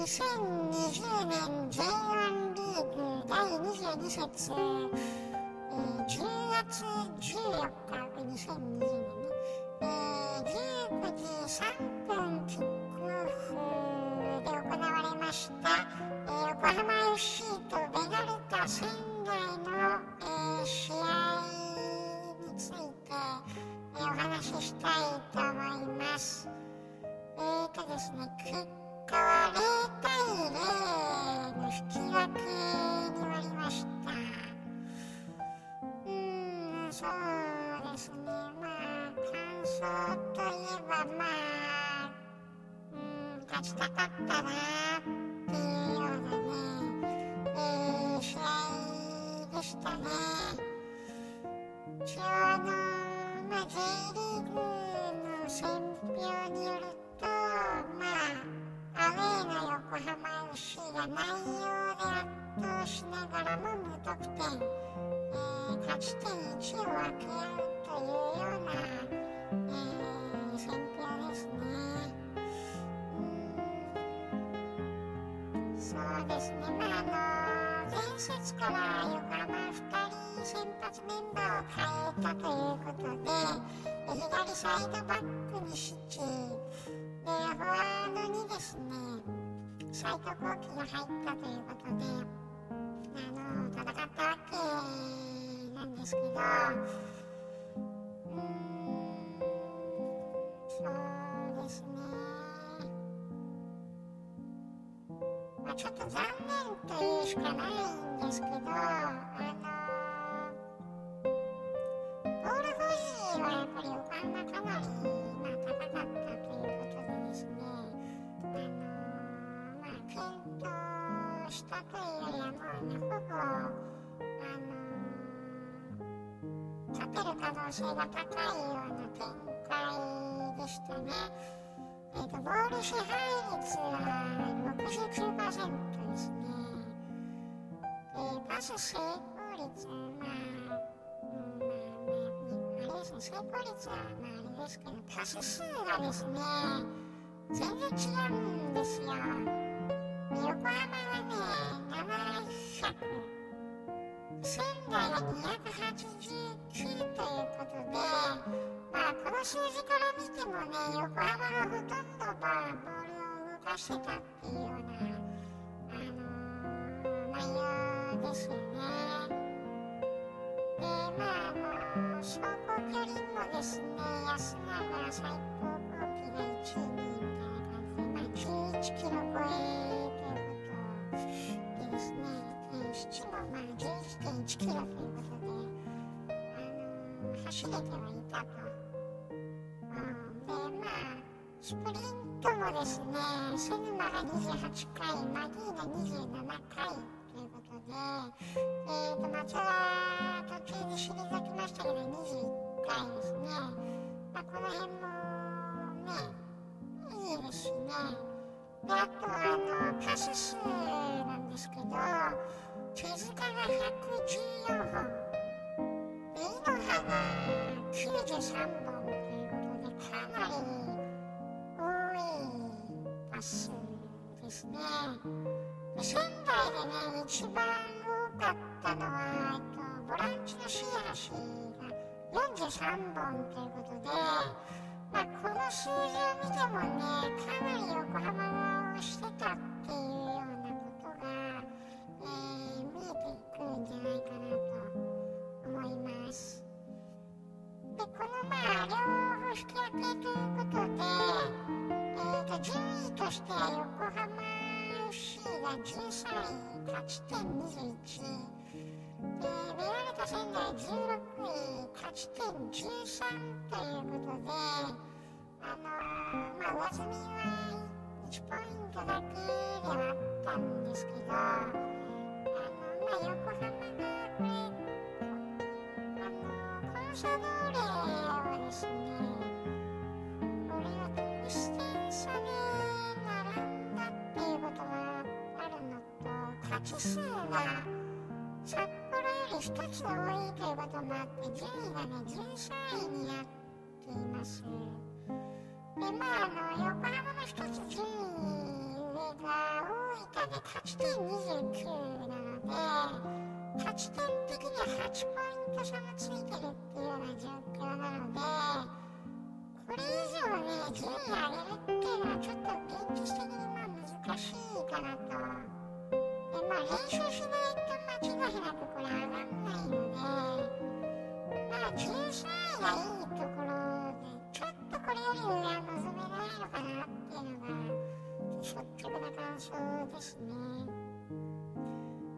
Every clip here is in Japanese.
2020年 J1 リーグ第22節、えー、10月14日、2020年ね、えー、19時3分キックオフで行われました、えー、横浜 FC とベガルタ仙台の、えー、試合について、えー、お話ししたいと思います。えーとですね、結果は0対0の引き分けになりました。うーん、そうですね、まあ、感想といえば、まあ、うん、勝ちたかったなっていうようなね、えー、試合でしたね。一応あの、まあ、J リーグの選票によると、浜 FC が内容で圧倒しながらも無得点、えー、勝ち点1を分け合うというような、えー、選評ですね。うんそうですね、まあ、あの前節から横浜2人先発メンバーを変えたということで、左サイドバックにシチで、フォワードにですね、斎藤幸輝が入ったということで、あの、戦ったわけなんですけど、うーん、そうですね。まあ、ちょっと残念というしかないんですけど、あの、あの勝てる可能性が高いような展開でしたね。えーと、ボール支配率は69%ですね。えー、パス成功率は、まあ、まあ、まあ、あれですね、成功率は、まあ、あれですけど、パス数がですね、全然違うんですよ。横浜はね、700、仙台は289ということで、まあ、この数字から見てもね、横浜がほとんど、まあ、ボールを動かしてたっていうような、あのー、内容ですよね。で、まあ、あのー、走行距離もですね、安永最高峰期が1位、2位11キロ超えということでですね、父もまあ11.1キロということで、あのー、走れてはいたと。で、まあ、スプリントもですね、セヌマが28回、マギーナ27回ということで、えーと、松は途中で退きましたけど、21回ですね。まあ、この辺もね、いいですね。であとあのパス数なですけど手塚が114本で井ノ葉が93本ということでかなり多いパスですね仙台でね一番多かったのはボランチのシアが43本ということでまあ、この数字を見てもね、かなり横浜をしてたっていうが13位、勝ち点21。で、ベラルタ仙台16位、勝ち点13ということで、あの、まあ、上積みは1ポイントだけではあったんですけど、あのまあ、横浜がこれ、あのコンサドーレと、勝ち数が札幌より1つ多いということもあって、順位がね、13位になっています。で、まあ、あの、横浜の一つ順位上が大分で勝ち点29なので勝ち点的には8ポイント差がついてるっていうような状況なのでこれ以上ね順位上げるっていうのはちょっと現実的にまあ難しいかなと。でまあ練習しないと間違いなくこれ上がんないのでまあ13位がいいところでちょっとこれより上は望めないのかなっていうのが率直な感想ですね。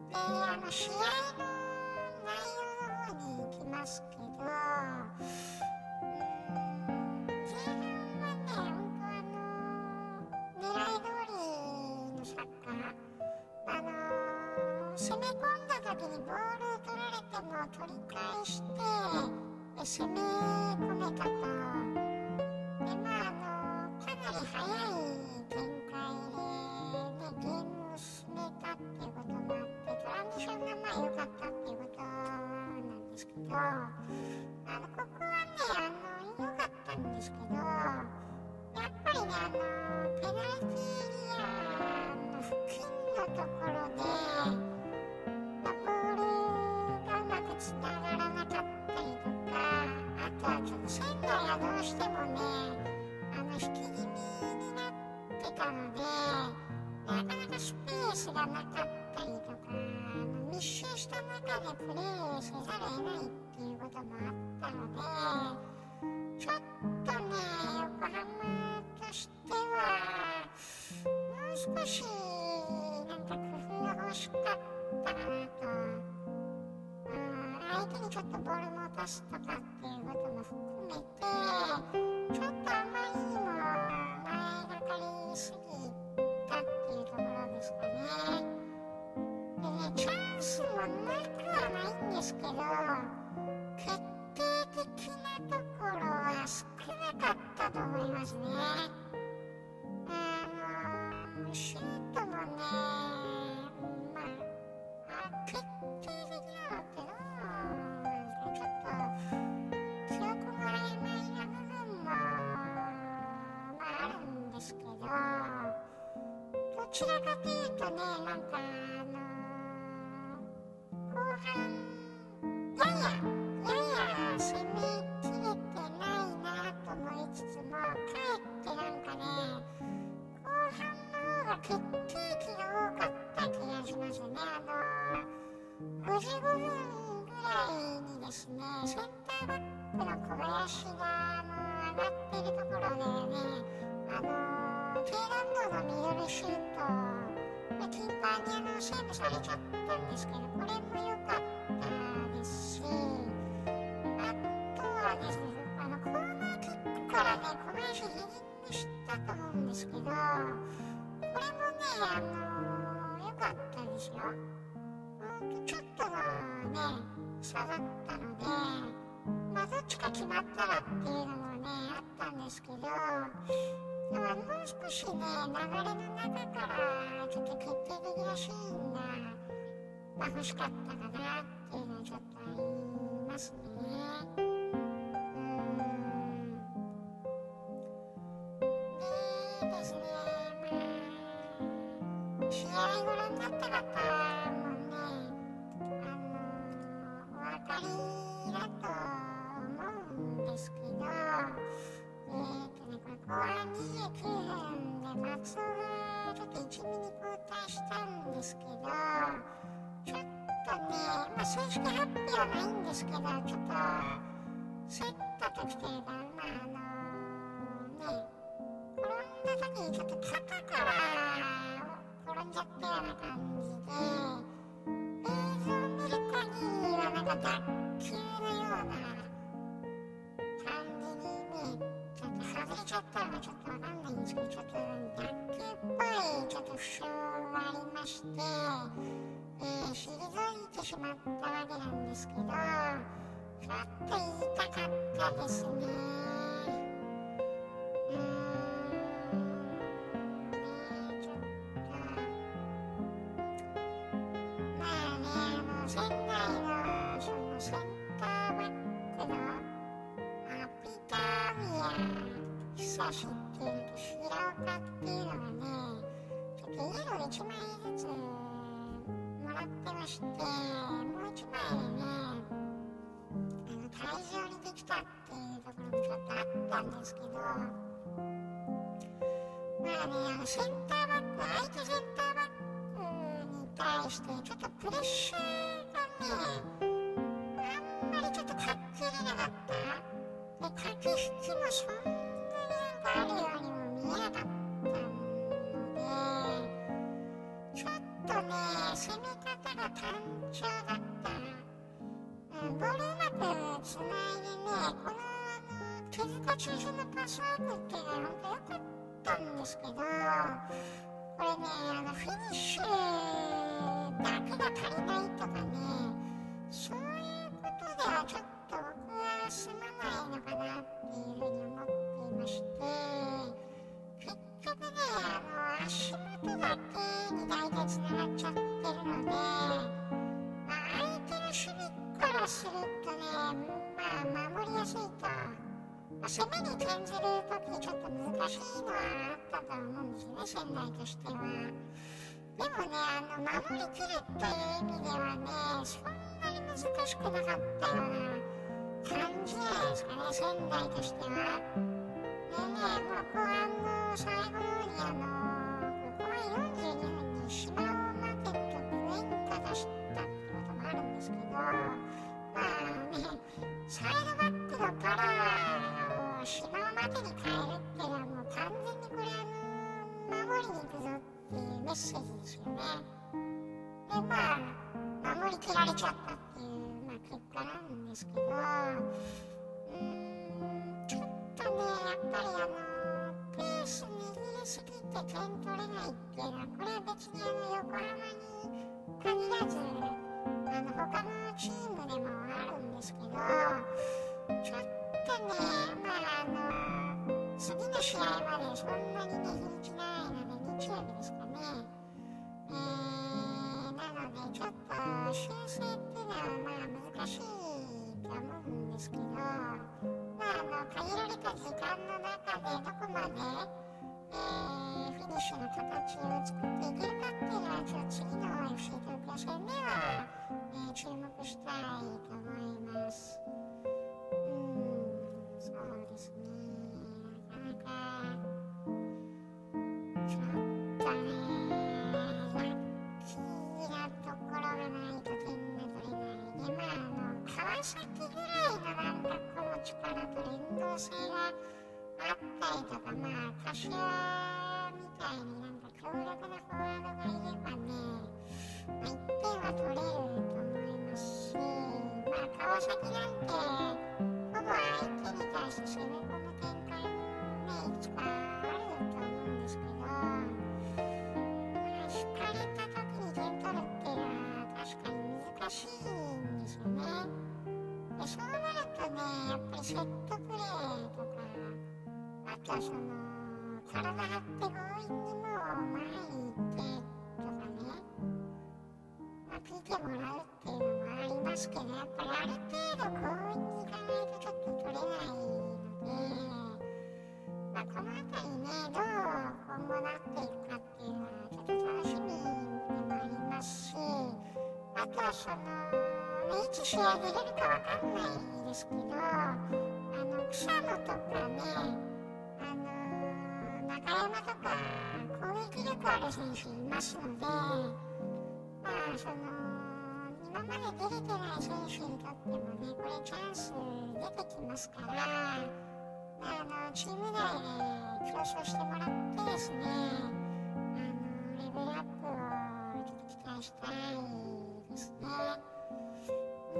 であの試合取り返して攻め込めたと。でまああのかなり早い展開で、ね、ゲームを進めたっていうこともあってトランジションがまあ良かったっていうことなんですけどあのここはねあの良かったんですけどやっぱりねあのプレーせざるを得ないっていうこともあったのでちょっとね横浜としてはもう少しなんか工夫が欲しかったかなと。うん相手にちょっとボール持たすとかっていうことも含めてちょっとあまりにも前がかりすぎたっていうところですかね。でねチャンスもなくはないんですけど決定的なところは少なかったと思いますね。あのシュートもね、まあ、決定的なのってどうなちょっと記憶が曖昧な部分も、まあ、あるんですけどどちらかというとねなんかあのやややや攻めきれてないなと思いつつもかえってなんかね。後半の方が決定機が多かった気がしますね。あの55分ぐらいにですね、センターバックの小林があの上がっているところでね、あの低弾道のミドルシュート、まあキーパーにあのセーブされちゃったんですけど、これも良かったですし、あとはですね、あのコーナーキックからね、小林ヘディングしたと思うんですけど、これもね、あの良かったですよ。ほんとちょっとのね、差だったので、まあ、どっちか決まったらっていうのもね、あったんですけど、でももう少しね、流れの中から、ちょっと決定的なシーンが、まあ、欲しかったかなっていうのはちょっとありますね。うんでですね、まあ、試合ご覧になった方もね、あのお分かりだと分で松尾がちょっと1ミリ交代したんですけど、ちょっとね、まあ、正式発表はないんですけど、ちょっと競った時というか、まああのね、転んだ時にちょっと肩から転んじゃったような感じで映像を見る限りはなんか脱臼のような感じ外れちゃったのちょっとわかんないんですけどちょっと脱臼っぽいちょっと負傷がありまして、えー、退いてしまったわけなんですけどちょっと言いたかったですね。ー・ウィア久しっていうのと平岡っていうのがねちょっとイエロー1枚ずつもらってましてもう1枚でねあの退場にできたっていうところもちょっとあったんですけどまあねあのセンターバック相手センターバックに対してちょっとプレッシャーがねあんまりちょっとかけれなかった？で駆け引きもそんなあるようにも見えなかったね、ちょっとね、攻め方が単調だった。うん、ボールうまくつないでね、このあの手塚中心のパスワークっていうのは本当良かったんですけど、これね、あのフィニッシュだけが足りないとかね、そう攻めに転じるときちょっと難しいのはあったと思うんですよね、仙台としては。でもね、あの守りきるっていう意味ではね、そんなに難しくなかったような感じじゃないですかね、仙台としては。でね、もう後半の最後にあの、後半42分に島尾マーケットクエンカ出したってこともあるんですけど、まあね、サイドバックのパラを島尾までに変えるっていうのはもう完全にこれあの、守りに行くぞっていうメッセージですよね。で、まあ、守りきられちゃったっていう、まあ、結果なんですけどうーんちょっ、とね、やっぱりあのペース握りすぎて点取れないっていうのは、これは別にあの横浜に限らず、あの他のチームでもあるんですけど、ちょっとね、まああの、次の試合までそんなにね、日にちないので、日曜日ですかね。えー、なので、ちょっと修正っていうのはまあ難しいと思うんですけど、まあ、あの限られた時間の中でどこまで、えー、フィニッシュの形を作っていけるかっていうのはちょっと次の FC 東京戦では、えー、注目したいと思います。そうですねなかなかちょっとねラッキーなところがないと点が取れないでまああの川崎ぐらいのなんかこの力と連動性があったりとか、まあ、柏みたいになんか強力なフォワードがいればね、まあ、1点は取れると思いますし、まあ、川崎なんて、ほぼ相手に対して攻め込む展開もね、いくつかあると思うんですけど、まあ、引かれた時に点取るっていうのは確かに難しいんですよね。でそうなるとねやっぱりセットプレーとかあとはその体張って強引にも前に行ってとかね、まあ、PK もらうっていうのもありますけどやっぱりある程度強引にいかないそのいつ試合出れるかわかんないですけど、あの、草野とかね、あの中山とか攻撃力ある選手いますので、まあ、その、今まで出れてない選手にとってもね、これチャンス出てきますから、まあ、あの、チーム内で競争してもらってですね、あの、レベルアップをちょっと期待したい。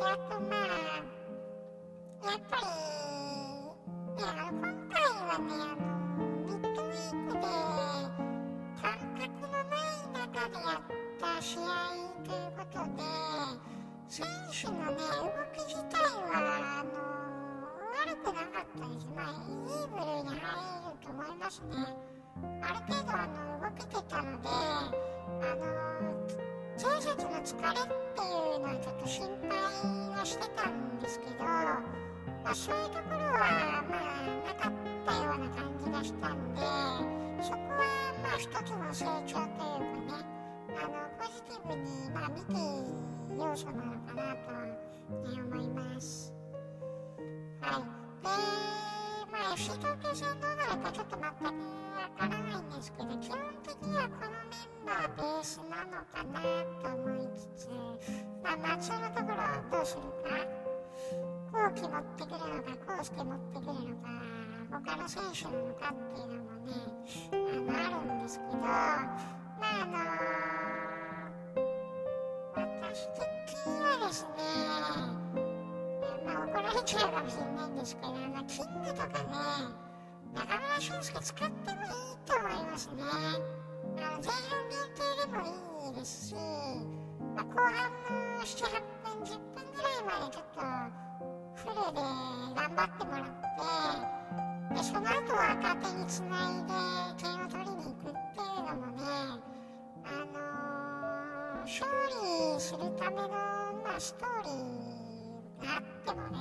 で、あとまあ、やっぱり、いや、今回はね、あの、ミッドウィークで、感覚のない中でやった試合ということで、選手のね、動き自体は、あの、悪くなかったです。まあ、イーブルに入ると思いますね。ある程度、あの、動けてたので、あの、前節の疲れっていうのはちょっと心配はしてたんですけど、まあ、そういうところはまあなかったような感じがしたんでそこはまあ一つの成長というかねあのポジティブに、まあ、見ていい要素なのかなと、ね、思います。はい。で、まあ、FC 東京戦どうなるかちょっと全くわからないんですけど、基本的にはこのメンバーベースなのかなと思いつつ、まあ、松のところどうするか、後期持ってくるのか、康介持ってくるのか、他の選手なのかっていうのもね、あの、あるんですけど、まあ、あのー、私的にはですね、あ、怒られちゃうかもしれないんですけど、あの、キングとかね、中村俊輔使ってもいいと思いますね。あの前半限定でもいいですし、まあ、後半の7、8分、10分ぐらいまでちょっとフルで頑張ってもらって、でその後は若手につないで点を取りに行くっていうのもね、あのー、勝利するための、まあ、ストーリーあってもね、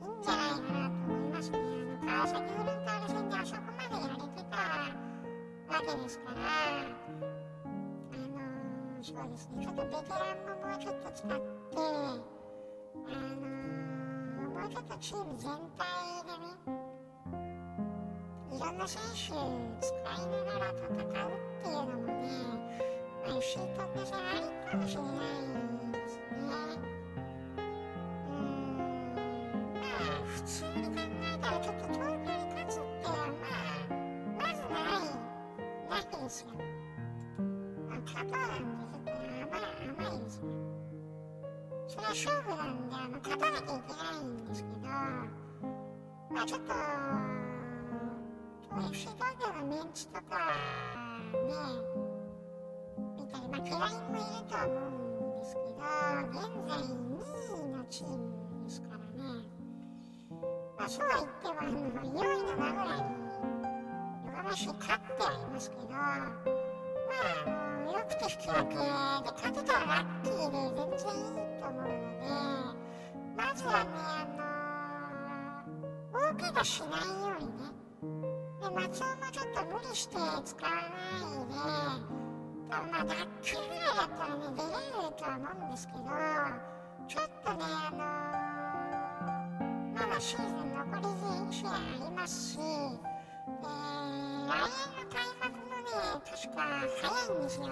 いいんじゃないかなと思いますね。あの川崎フロンターレ戦であそこまでやれてたわけですから、あのーそうですね、ちょっとベテランももうちょっと使って、あのー、もうちょっとチーム全体でね、いろんな選手使いながら戦うっていうのもね、まあ、FC 東京戦ありかもしれないまあちょっと、FC 東京のメンチとか、ね、見たり、まあケラインもいるとは思うんですけど、現在2位のチームですからね、まあそうは言っても、あの、4位の名古屋に、横浜市勝ってはいますけど、まあ、あの、よくて引き分けで勝てたらラッキーで全然いいと思うので、まずはね、あののー、大怪我しないようにね、で松尾もちょっと無理して使わないで、多分まあ、脱臼ぐらいだったらね、出れるとは思うんですけど、ちょっとね、あのー、まだシーズン残り全試合ありますし、え、来年の開幕もね、確か早いんですよ。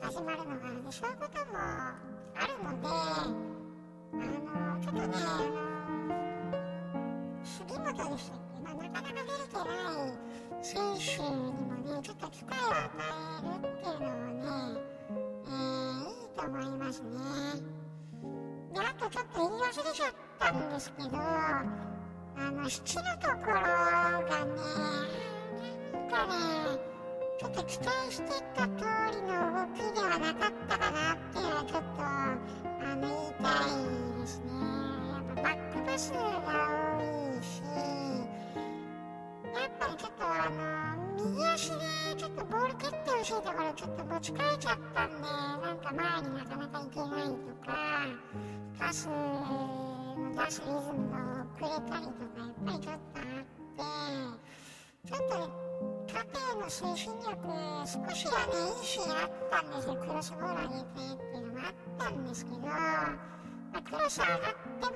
始まるのが。で、そういうこともあるので、あの、ちょっとね、あの、杉本でしたっけ、まあ、なかなか出れてない選手にもね、ちょっと機会を与えるっていうのはね、えー、いいと思いますね。で、あとちょっと言い忘れちゃったんですけど、あの、七のところがね、なんかね、ちょっと期待してた通りの動きではなかったかなっていうのはちょっとあの言いたいですね。やっぱバックパスがあの右足でちょっとボール蹴ってほしいところちょっと持ち替えちゃったんで、なんか前になかなか行けないとか、パスの出すリズムが遅れたりとかやっぱりちょっとあって、ちょっとね縦の推進力、少しはね、いいシーンあったんですよ。クロスボール上げてっていうのがあったんですけど、まあ、クロス上がっても、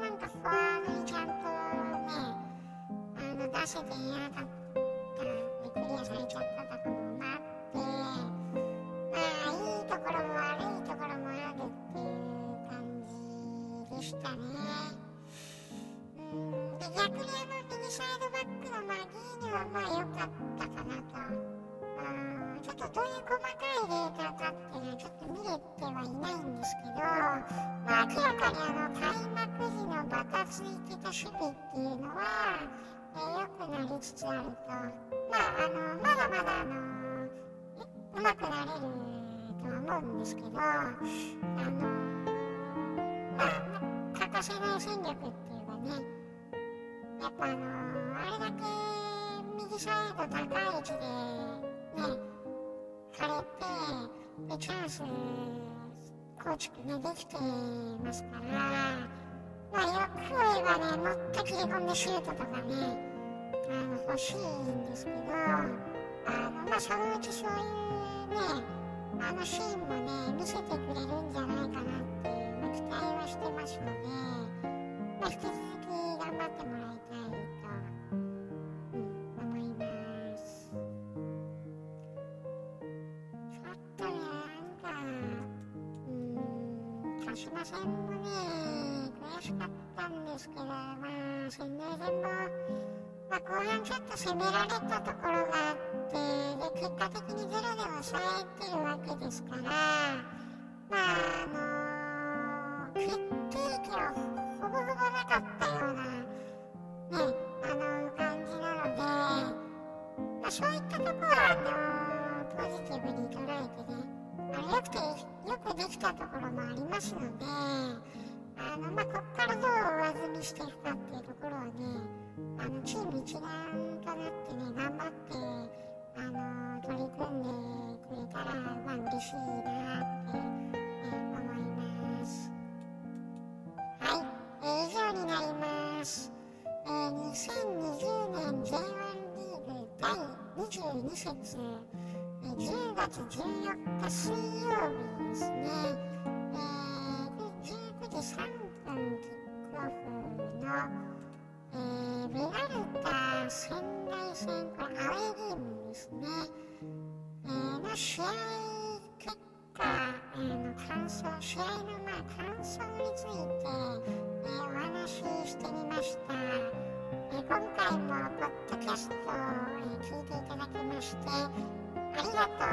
なんかフォワードにちゃんとね、あの、出せていなかったで、クリアされちゃったとかもあって、まあ、いいところも悪いところもあるっていう感じでしたね。うん、で、逆にあの、右サイドバックのマギーニはまあ良かったかなと。うん、ちょっとどういう細かいデータかっていうのはちょっと見れてはいないんですけど、まあ、明らかにあの開幕時のバタついてた守備っていうのは、えー、良くなりつつあると。まあ、あの、まだまだあの、うまくなれるとは思うんですけど、あの、まあ、欠かせない戦力っていうかね、やっぱあの、あれだけ右サイド高い位置でね、枯れて、で、チャンス構築ね、できてますから、まあ、よく言えばね、もっと切り込んでシュートとかね、あの、欲しいんですけど、あの、まあ、そのうちそういうね、あのシーンもね見せてくれるんじゃないかなっていう、ま、期待はしてますので、まあ、引き続きゼロで抑えてるわけですからまああの22節、10月14日水曜日ですね、えー、19時3分キックオフのえー、メガルタ仙台戦、これアウェーゲームですね、えー、の試合結果、えー、の感想、試合のまあ感想についてえお話ししてみました、え今回もポッドキャストを、え聞いていただきましてありがと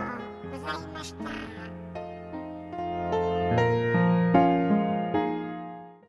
うございました。